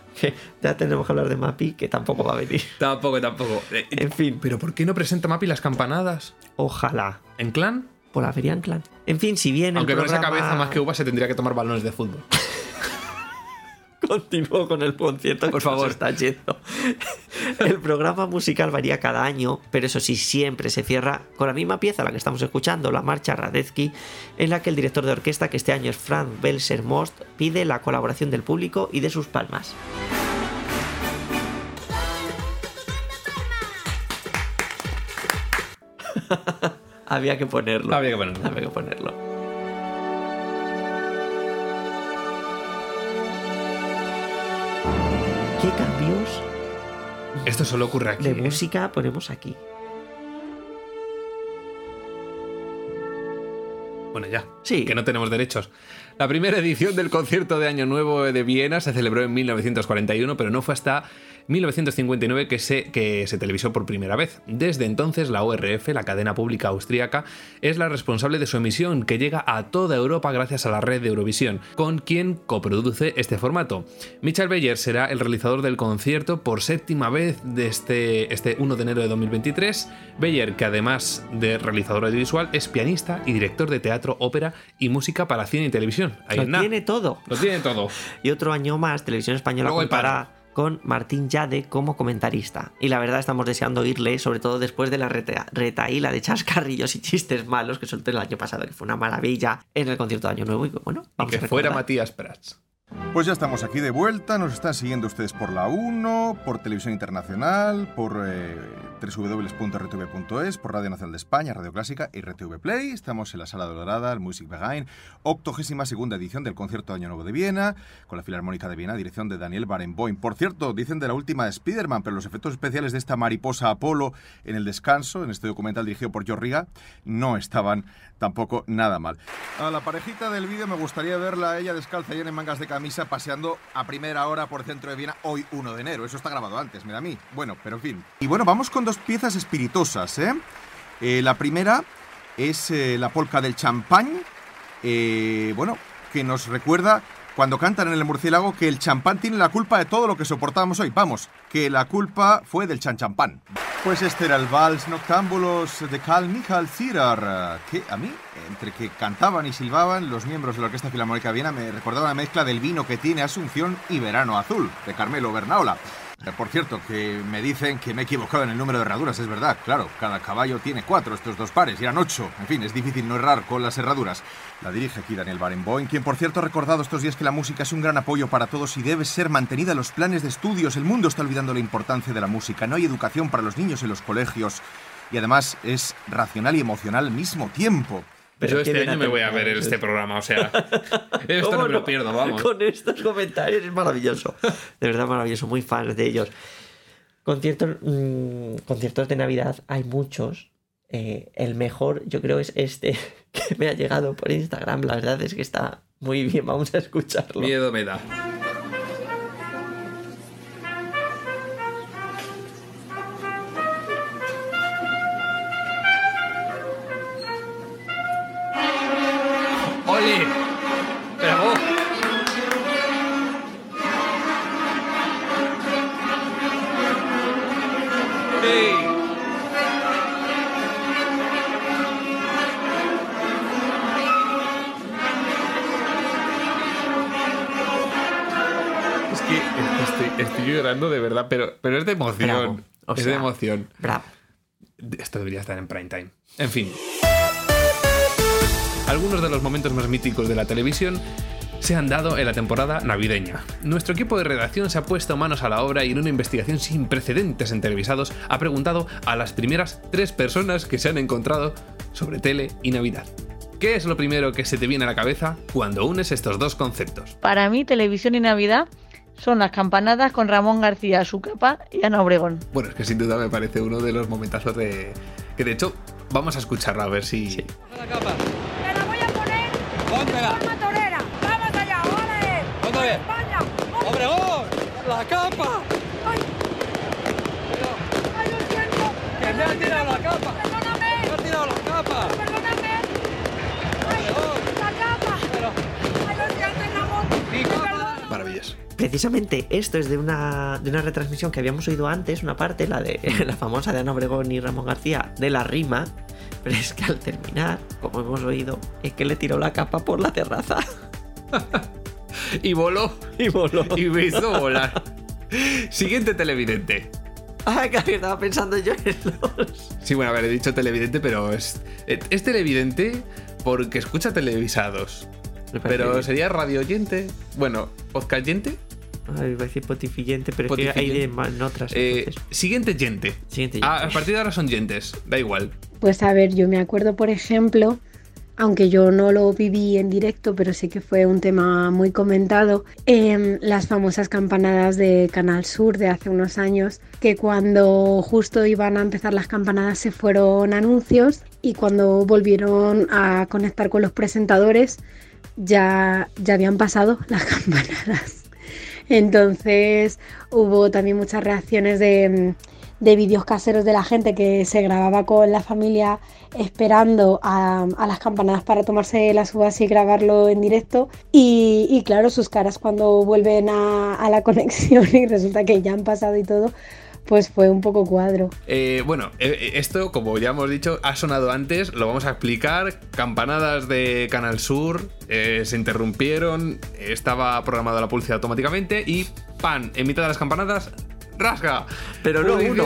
Ya tenemos que hablar de Mapi, que tampoco va a venir. Tampoco, tampoco. Eh, En fin, ¿Pero por qué no presenta Mapi las campanadas? ojalá. ¿En clan? Por la feria en clan. En fin, si bien el Aunque con esa cabeza más que uva se tendría que tomar balones de fútbol. [LAUGHS] Continúo con el concierto. Por favor. está yendo. El programa musical varía cada año, pero eso sí, siempre se cierra con la misma pieza, la que estamos escuchando, la marcha Radetzky, en la que el director de orquesta, que este año es Frank Belser Most, pide la colaboración del público y de sus palmas. [LAUGHS] Había que ponerlo. Había que ponerlo. Había que ponerlo. ¿Qué cambios Esto solo ocurre aquí. de ¿eh? música ponemos aquí? Bueno, ya. Sí. Que no tenemos derechos. La primera edición del concierto de Año Nuevo de Viena se celebró en 1941, pero no fue hasta 1959 que se, que se televisó por primera vez. Desde entonces, la ORF, la cadena pública austríaca, es la responsable de su emisión, que llega a toda Europa gracias a la red de Eurovisión, con quien coproduce este formato. Michael Beyer será el realizador del concierto por séptima vez desde este 1 de enero de 2023. Beyer, que además de realizador audiovisual, es pianista y director de teatro, ópera y música para cine y televisión. Ahí Lo tiene todo. Lo tiene todo. [LAUGHS] Y otro año más, Televisión Española Luego con Martín Yade como comentarista. Y la verdad estamos deseando oírle, sobre todo después de la reta- retaíla de chascarrillos y chistes malos que soltó el año pasado, que fue una maravilla en el concierto de Año Nuevo. Y bueno, vamos que a fuera. Matías Prats. Pues ya estamos aquí de vuelta, nos están siguiendo ustedes por la 1, por Televisión Internacional, por eh, www.rtv.es, por Radio Nacional de España, Radio Clásica y RTV Play. Estamos en la Sala Dorada, el Music Behind, 82 segunda edición del Concierto de Año Nuevo de Viena, con la Filarmónica de Viena, dirección de Daniel Barenboim. Por cierto, dicen de la última de Spider-Man, pero los efectos especiales de esta mariposa Apolo en el descanso, en este documental dirigido por Joe Riga, no estaban tampoco nada mal. A la parejita del vídeo me gustaría verla ella descalza y en mangas de camisa paseando a primera hora por centro de Viena hoy 1 de enero. Eso está grabado antes, me da a mí. Bueno, pero en fin. Y bueno, vamos con dos piezas espiritosas, ¿eh? Eh, la primera es eh, la polca del champán, eh, bueno, que nos recuerda cuando cantan en el murciélago que el champán tiene la culpa de todo lo que soportamos hoy. Vamos, que la culpa fue del chan champán. Pues este era el Vals Noctámbulos de Carl Michael Zierer, que a mí, entre que cantaban y silbaban, los miembros de la Orquesta Filarmónica Viena me recordaban la mezcla del vino que tiene Asunción y Verano Azul, de Carmelo Bernaola. Eh, Por cierto, que me dicen que me he equivocado en el número de herraduras, es verdad, claro, cada caballo tiene cuatro, estos dos pares, y eran ocho. En fin, es difícil no errar con las herraduras. La dirige aquí Daniel Barenboim, quien por cierto ha recordado estos días que la música es un gran apoyo para todos y debe ser mantenida en los planes de estudios. El mundo está olvidando la importancia de la música, no hay educación para los niños en los colegios, y además es racional y emocional al mismo tiempo. Yo este año me voy a ver este programa, o sea. [LAUGHS] Esto ¿Cómo no me lo pierdo, vamos. Con estos comentarios es maravilloso. De verdad maravilloso, muy fans de ellos. Conciertos, mm, conciertos de Navidad hay muchos. Eh, el mejor, yo creo, es este [LAUGHS] que me ha llegado por Instagram. La verdad es que está muy bien. Vamos a escucharlo. Miedo me da. Llorando de verdad, pero, pero es de emoción. Bravo. O es sea, de emoción. Bravo. Esto debería estar en prime time. En fin. Algunos de los momentos más míticos de la televisión se han dado en la temporada navideña. Nuestro equipo de redacción se ha puesto manos a la obra y en una investigación sin precedentes en televisados ha preguntado a las primeras tres personas que se han encontrado sobre tele y Navidad. ¿Qué es lo primero que se te viene a la cabeza cuando unes estos dos conceptos? Para mí, televisión y Navidad son las campanadas con Ramón García, su capa y Ana Obregón. Bueno, es que sin duda me parece uno de los momentazos de... que de hecho vamos a escucharlo a ver si... Te la voy a poner forma torera. Vamos allá, órale. ¿Dónde ves? España. ¡Obregón! ¡La capa! Ay, ay, lo siento. ¡Que me ha tirado la capa! Perdóname. ¡Me ha tirado la capa! Perdóname. Ay, la capa. Ay, lo siento, en la moto. Mi capa. perdono. Precisamente esto es de una, de una retransmisión que habíamos oído antes, una parte, la de [LAUGHS] la famosa de Ana Obregón y Ramón García, de la rima. Pero es que al terminar, como hemos oído, es que le tiró la capa por la terraza. [LAUGHS] Y voló. Y voló. Y me hizo volar. Siguiente televidente. Ay, que estaba pensando yo en los. Sí, bueno, a ver, he dicho televidente, pero es, es televidente porque escucha televisados. Pero sería radio oyente. Bueno, podcast oyente. Ay, iba a decir potifillente, pero es que hay de en otras. Eh, siguiente. Siguiente Ah, a partir de ahora son yentes, da igual. Pues a ver, yo me acuerdo, por ejemplo, aunque yo no lo viví en directo, pero sí que fue un tema muy comentado, em, las famosas campanadas de Canal Sur de hace unos años, que cuando justo iban a empezar las campanadas se fueron anuncios y cuando volvieron a conectar con los presentadores ya, ya habían pasado las [LAUGHS] campanadas. Entonces hubo también muchas reacciones de, mm, de vídeos caseros de la gente que se grababa con la familia esperando a, las campanadas para tomarse las uvas y grabarlo en directo. Y, claro, sus caras cuando vuelven a la [LAUGHS] conexión y resulta que ya han pasado y todo, pues fue un poco cuadro. Eh, bueno, eh, esto, como ya hemos dicho, ha sonado antes, lo vamos a explicar. Campanadas de Canal Sur eh, se interrumpieron, estaba programada la publicidad automáticamente y ¡pan! En mitad de las campanadas, ¡rasga! Pero no uno,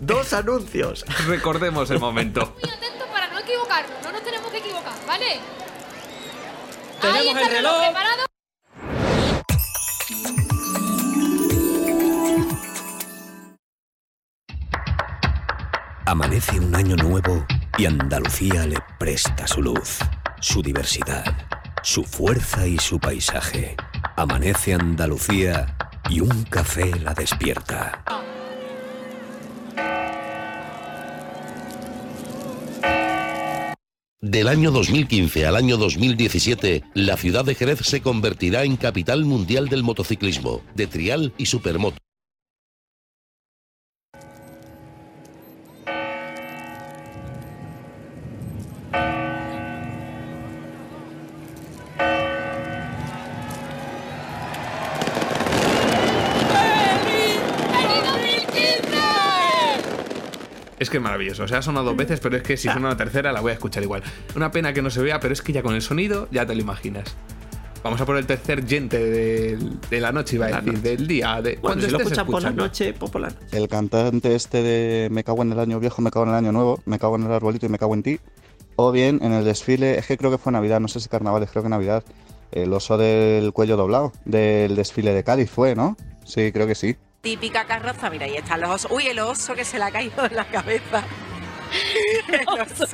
dos anuncios. [LAUGHS] Recordemos el momento. Muy atento para no equivocarnos, no nos tenemos que equivocar, ¿vale? Tenemos Ahí está el reloj. preparado. Amanece un año nuevo y Andalucía le presta su luz, su diversidad, su fuerza y su paisaje. Amanece Andalucía y un café la despierta. Del año 2015 al año 2017, la ciudad de Jerez se convertirá en capital mundial del motociclismo, de trial y supermoto. Es que es maravilloso. O sea, ha sonado dos veces, pero es que si suena una tercera la voy a escuchar igual. Una pena que no se vea, pero es que ya con el sonido ya te lo imaginas. Vamos a por el tercer yente de, de la noche, iba a decir, noche. del día. De, Bueno, cuando si lo por la noche, pues por la noche. El cantante este de Me cago en el año viejo, me cago en el año nuevo, me cago en el arbolito y me cago en ti. O bien en el desfile, es que creo que fue Navidad, no sé si carnavales, creo que Navidad. El oso del cuello doblado, del desfile de Cádiz fue, ¿no? Sí, creo que sí. Típica carroza, mira, ahí están los osos. Uy, el oso que se le ha caído en la cabeza. [LAUGHS] El oso.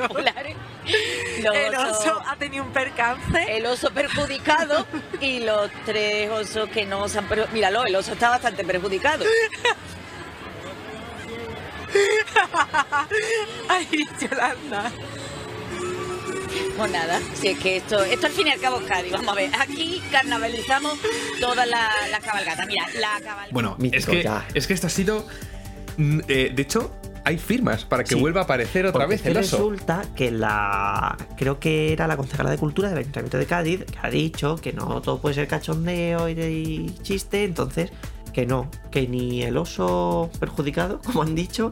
El oso ha tenido un percance. El oso perjudicado y los tres osos que no se han perjudicado. Míralo, el oso está bastante perjudicado. [LAUGHS] Ay, Yolanda. [LAUGHS] Pues nada, si es que esto, esto al fin y al cabo es Cádiz. Vamos a ver, aquí carnavalizamos todas las las cabalgatas. Mira, la cabalgata. Bueno, es que, ya. es que esto ha sido. mm, eh, de hecho, hay firmas para que Sí. vuelva a aparecer otra vez el oso. resulta que la. Creo que era la concejala de Cultura del Ayuntamiento de Cádiz que ha dicho que no todo puede ser cachondeo y, y chiste, entonces que no, que ni el oso perjudicado, [LAUGHS] como han dicho,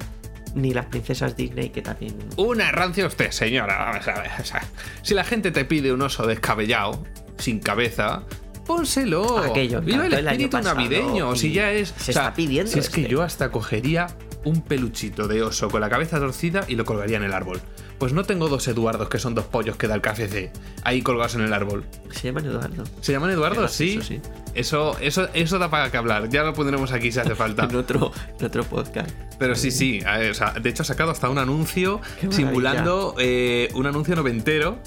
ni las princesas Disney, que también. Una rancia usted, señora. Vamos a ver. o sea, si la gente te pide un oso descabellado, sin cabeza. Pónselo. Aquello Viva el espíritu navideño. Si ya es. se está pidiendo Si es que este. yo hasta cogería un peluchito de oso con la cabeza torcida y lo colgaría en el árbol. Pues no tengo dos Eduardos que son dos pollos que da el KFC ahí colgados en el árbol. Se llaman Eduardo. ¿Se llaman Eduardo? Sí. sí. Eso, eso, eso da para que hablar. Ya lo pondremos aquí si hace [LAUGHS] falta. En otro, en otro podcast. Pero sí, sí. a ver, o sea, de hecho, ha sacado hasta un anuncio simulando eh, un anuncio noventero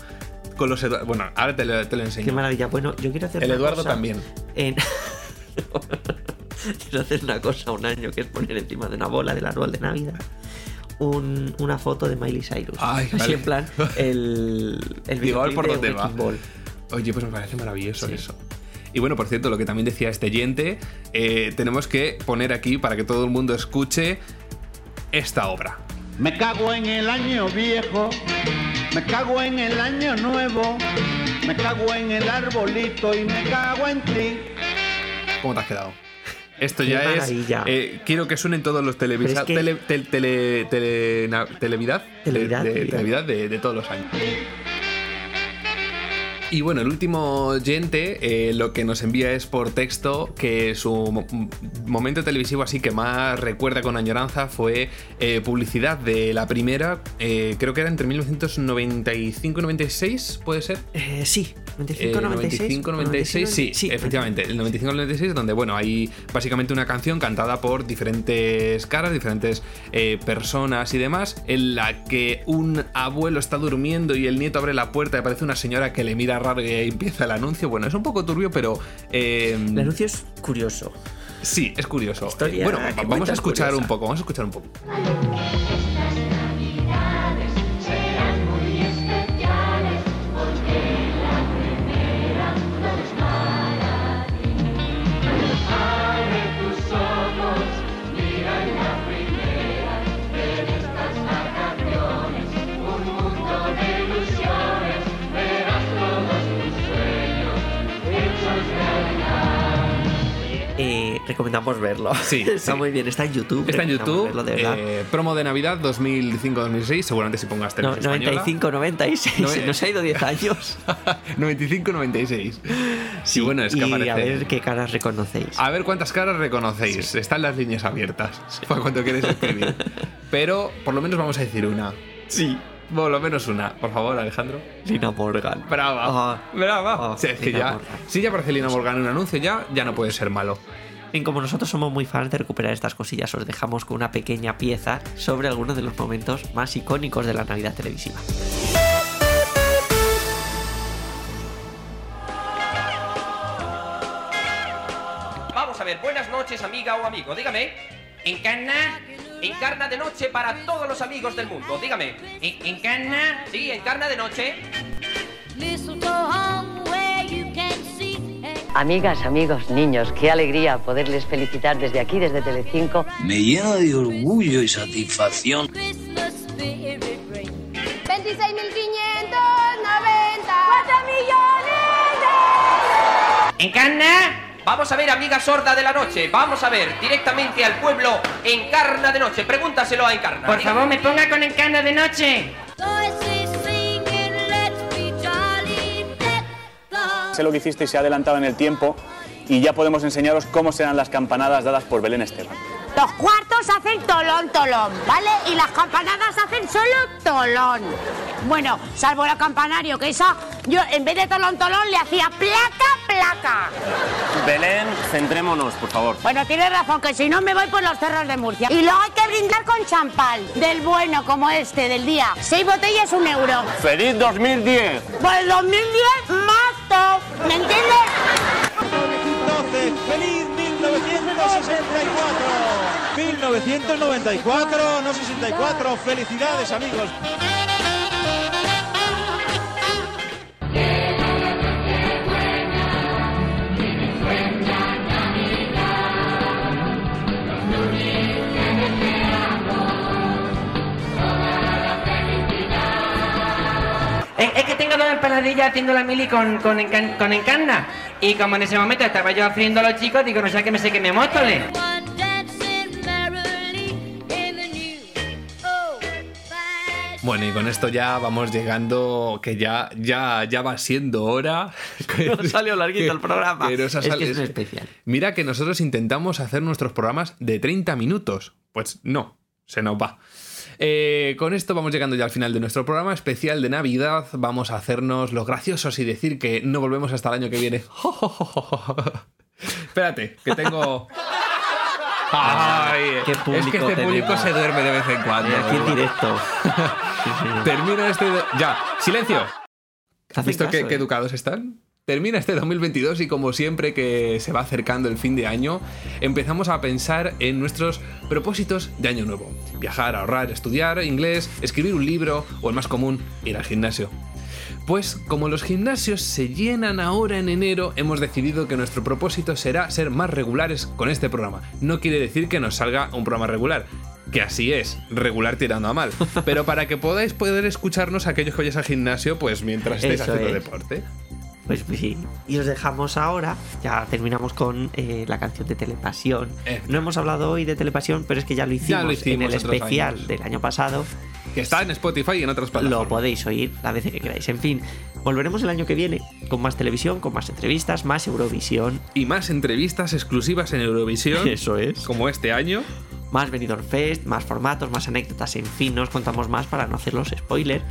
con los Eduardo. Bueno, ahora te lo, te lo enseño. Qué maravilla. Bueno, yo quiero hacer El Eduardo cosa también. en- [LAUGHS] quiero hacer una cosa un año que es poner encima de una bola del árbol de Navidad un- una foto de Miley Cyrus. Ay, Así vale. en plan, el, el [LAUGHS] videoclip por de dónde va. Oye, pues me parece maravilloso Sí. eso. Y bueno, por cierto, lo que también decía este yente, eh, tenemos que poner aquí para que todo el mundo escuche esta obra. Me cago en el año viejo, me cago en el año nuevo, me cago en el arbolito y me cago en ti. ¿Cómo te has quedado? Esto Qué ya maravilla. es. eh, quiero que suenen todos los televisores. Pero es que- Tele, tel- tele, tele- televidad. Televidad, de, de- televidad. televidad de, de todos los años. Y bueno, el último oyente eh, lo que nos envía es por texto que su mo- momento televisivo así que más recuerda con añoranza fue eh, publicidad de la primera, eh, creo que era entre 1995 y 96, ¿puede ser? Eh, sí, 95, Eh, 96. 95, 96, sí, sí, efectivamente, el 95 96, donde bueno, hay básicamente una canción cantada por diferentes caras, diferentes eh, personas y demás, en la que un abuelo está durmiendo y el nieto abre la puerta y aparece una señora que le mira raro y ahí empieza el anuncio. Bueno, es un poco turbio, pero. eh, El anuncio es curioso. Sí, es curioso. Eh, bueno, que vamos a escuchar curiosa. un poco, vamos a escuchar un poco. Recomendamos verlo. Sí, [LAUGHS] está sí. muy bien, está en YouTube. Está en YouTube, verlo, de eh, promo de Navidad 2005-2006, seguramente si pongas No, televisión española. 95, 96. No, se nos ha ido 10 años. [LAUGHS] 95-96. Sí, bueno, es que y aparece. a ver qué caras reconocéis. A ver cuántas caras reconocéis. Están las líneas abiertas para cuando queréis escribir. [LAUGHS] Pero por lo menos vamos a decir una. Sí. Por lo menos una. Por favor, Alejandro. Lina Morgan. Brava. Ah. Brava. Sí, es que ya. Morgan. Si ya aparece Lina Morgan en un anuncio, ya, ya no puede ser malo. Bien, como nosotros somos muy fans de recuperar estas cosillas, os dejamos con una pequeña pieza sobre algunos de los momentos más icónicos de la Navidad televisiva. Vamos a ver, buenas noches, amiga o amigo. Dígame, ¿encarna? Encarna de noche para todos los amigos del mundo. Dígame, ¿en- ¿encarna? Sí, encarna de noche. Amigas, amigos, niños, qué alegría poderles felicitar desde aquí, desde Telecinco. Me llena de orgullo y satisfacción 26.590. ¡4 millones ¿Encarna? Vamos a ver, amiga sorda de la noche. Vamos a ver, directamente al pueblo, Encarna de noche. Pregúntaselo a Encarna. Por favor, me ponga con Encarna de noche. Sé lo que hiciste y se ha adelantado en el tiempo y ya podemos enseñaros cómo serán las campanadas dadas por Belén Esteban. Hacen tolón, tolón, ¿vale? Y las campanadas hacen solo tolón. Bueno, salvo el campanario, que esa, yo en vez de tolón, tolón, le hacía placa, placa. Belén, centrémonos, por favor. Bueno, tienes razón, que si no me voy por los cerros de Murcia. Y luego hay que brindar con champán, del bueno como este, del día. Seis botellas, un euro. ¡Feliz 2010! Pues 2010, más top. ¿Me entiendes? 12, feliz 1964. 1994, no 64. Felicidades, amigos. Es, que tengo dos empanadillas haciendo la mili con, con, encan- con encarna. Y como en ese momento estaba yo haciendo a los chicos, digo, no sé qué me sé que me móstole. Bueno, y con esto ya vamos llegando, que ya, ya, ya va siendo hora. [LAUGHS] Nos salió larguito el programa. que nos ha Es que es un especial. Mira que nosotros intentamos hacer nuestros programas de 30 minutos. Pues no, se nos va. Eh, con esto vamos llegando ya al final de nuestro programa especial de Navidad. Vamos a hacernos los graciosos y decir que no volvemos hasta el año que viene. [LAUGHS] Espérate, que tengo. Ay, Qué es que público este público se duerme de vez en cuando. Eh, aquí en directo. [LAUGHS] Termina este. Ya, silencio. ¿Has visto caso, qué, qué eh. educados están? Termina este 2022 y como siempre que se va acercando el fin de año, empezamos a pensar en nuestros propósitos de año nuevo. Viajar, ahorrar, estudiar inglés, escribir un libro o el más común, ir al gimnasio. Pues como los gimnasios se llenan ahora en enero, hemos decidido que nuestro propósito será ser más regulares con este programa. No quiere decir que nos salga un programa regular, que así es, regular tirando a mal. [LAUGHS] Pero para que podáis poder escucharnos aquellos que vayáis al gimnasio, pues mientras estéis Eso haciendo es. deporte. Pues sí. Y os dejamos ahora, ya terminamos con eh, la canción de Telepasión. Eh. No hemos hablado hoy de Telepasión, pero es que ya lo hicimos, Ya lo hicimos en el especial años. del año pasado. Que está en Spotify y en otras plataformas. Lo podéis oír la vez que queráis. En fin, volveremos el año que viene con más televisión, con más entrevistas, más Eurovisión. Y más entrevistas exclusivas en Eurovisión. [LAUGHS] Eso es. Como este año. Más Benidorm Fest, más formatos, más anécdotas, en fin, no os contamos más para no hacer los spoilers.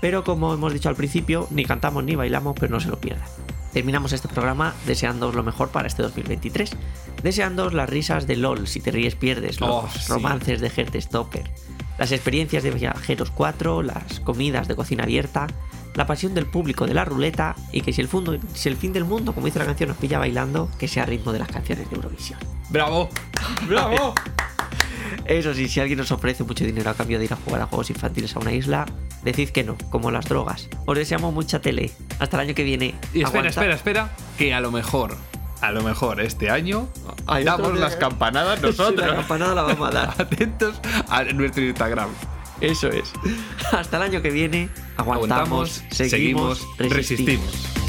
Pero como hemos dicho al principio, ni cantamos ni bailamos, pero no se lo pierdan. Terminamos este programa deseándoos lo mejor para este 2023. Deseándoos las risas de LOL, si te ríes pierdes, los Oh, sí. romances de Stopper, las experiencias de Viajeros 4, las comidas de cocina abierta, la pasión del público de la ruleta y que si el, fundo, si el fin del mundo, como dice la canción, nos pilla bailando, que sea ritmo de las canciones de Eurovisión. ¡Bravo! [LAUGHS] ¡Bravo! Eso sí, si alguien os ofrece mucho dinero a cambio de ir a jugar a juegos infantiles a una isla, decid que no, como las drogas. Os deseamos mucha tele. Hasta el año que viene. Y espera, Aguanta. espera, espera, que a lo mejor, a lo mejor este año damos las campanadas [LAUGHS] Sí, nosotros. la campanada la vamos a dar. [LAUGHS] Atentos a nuestro Instagram. Eso es. Hasta el año que viene. Aguantamos, Aguantamos, seguimos, seguimos, resistimos. resistimos.